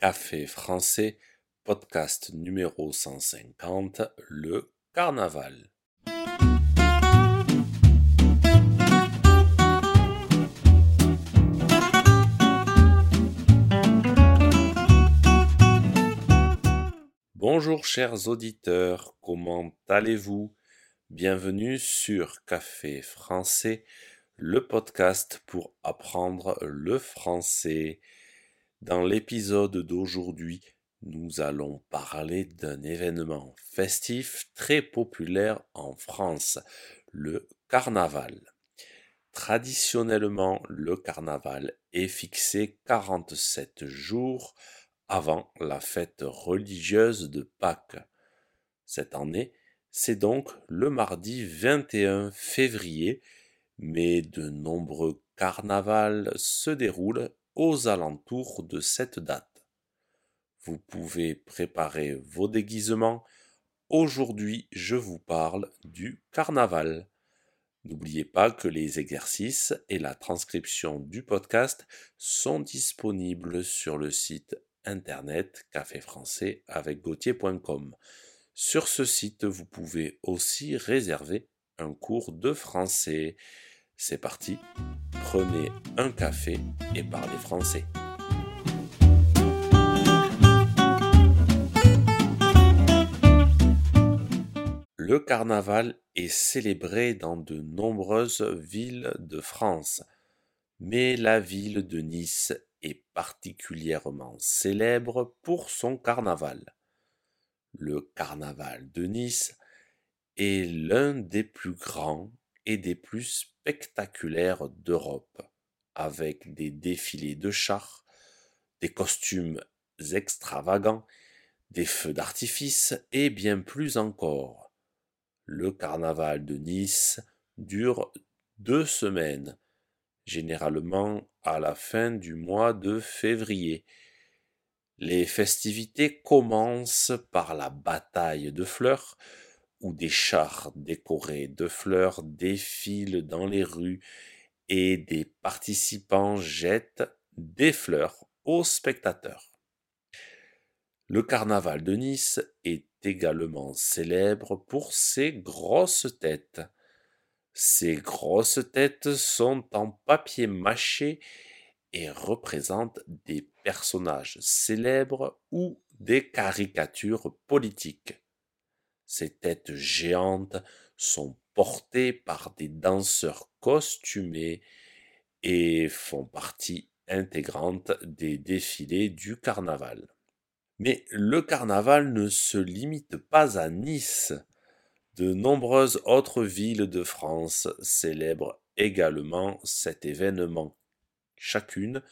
Café français, podcast numéro 150, le carnaval. Bonjour chers auditeurs, comment allez-vous? Bienvenue sur Café français, le podcast pour apprendre le français. Dans l'épisode d'aujourd'hui, nous allons parler d'un événement festif très populaire en France, le carnaval. Traditionnellement, le carnaval est fixé 47 jours avant la fête religieuse de Pâques. Cette année, c'est donc le mardi 21 février, mais de nombreux carnavals se déroulent aux alentours de cette date. Vous pouvez préparer vos déguisements. Aujourd'hui, je vous parle du carnaval. N'oubliez pas que les exercices et la transcription du podcast sont disponibles sur le site internet café français avec gauthier.com. Sur ce site, vous pouvez aussi réserver un cours de français. C'est parti, prenez un café et parlez français. Le carnaval est célébré dans de nombreuses villes de France, mais la ville de Nice est particulièrement célèbre pour son carnaval. Le carnaval de Nice est l'un des plus grands et des plus spectaculaires d'Europe, avec des défilés de chars, des costumes extravagants, des feux d'artifice et bien plus encore. Le carnaval de Nice dure deux semaines, généralement à la fin du mois de février. Les festivités commencent par la bataille de fleurs, où des chars décorés de fleurs défilent dans les rues et des participants jettent des fleurs aux spectateurs. Le carnaval de Nice est également célèbre pour ses grosses têtes. Ces grosses têtes sont en papier mâché et représentent des personnages célèbres ou des caricatures politiques. Ces têtes géantes sont portées par des danseurs costumés et font partie intégrante des défilés du carnaval. Mais le carnaval ne se limite pas à Nice. De nombreuses autres villes de France célèbrent également cet événement, chacune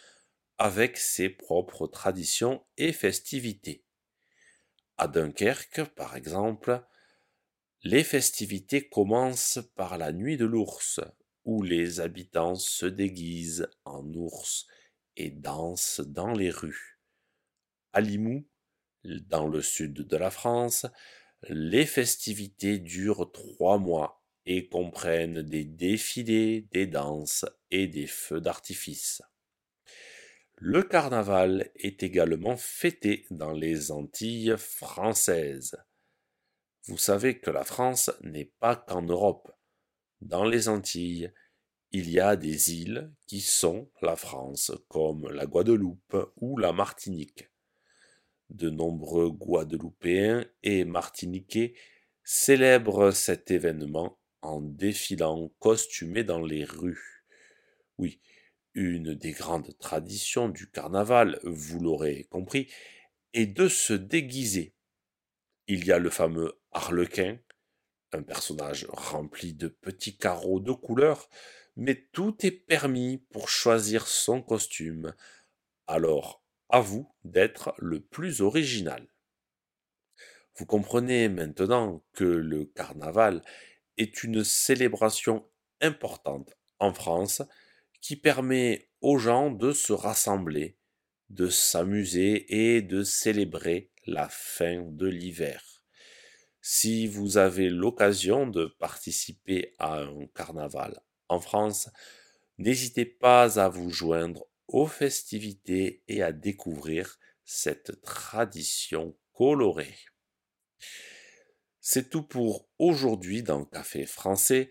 avec ses propres traditions et festivités. À Dunkerque, par exemple, les festivités commencent par la nuit de l'ours, où les habitants se déguisent en ours et dansent dans les rues. À Limoux, dans le sud de la France, les festivités durent trois mois et comprennent des défilés, des danses et des feux d'artifice. Le carnaval est également fêté dans les Antilles françaises. Vous savez que la France n'est pas qu'en Europe. Dans les Antilles, il y a des îles qui sont la France, comme la Guadeloupe ou la Martinique. De nombreux Guadeloupéens et Martiniquais célèbrent cet événement en défilant costumés dans les rues. Oui, une des grandes traditions du carnaval, vous l'aurez compris, est de se déguiser. Il y a le fameux Harlequin, un personnage rempli de petits carreaux de couleurs, mais tout est permis pour choisir son costume. Alors, à vous d'être le plus original. Vous comprenez maintenant que le carnaval est une célébration importante en France permet aux gens de se rassembler, de s'amuser et de célébrer la fin de l'hiver. Si vous avez l'occasion de participer à un carnaval en France, n'hésitez pas à vous joindre aux festivités et à découvrir cette tradition colorée. C'est tout pour aujourd'hui dans Café français.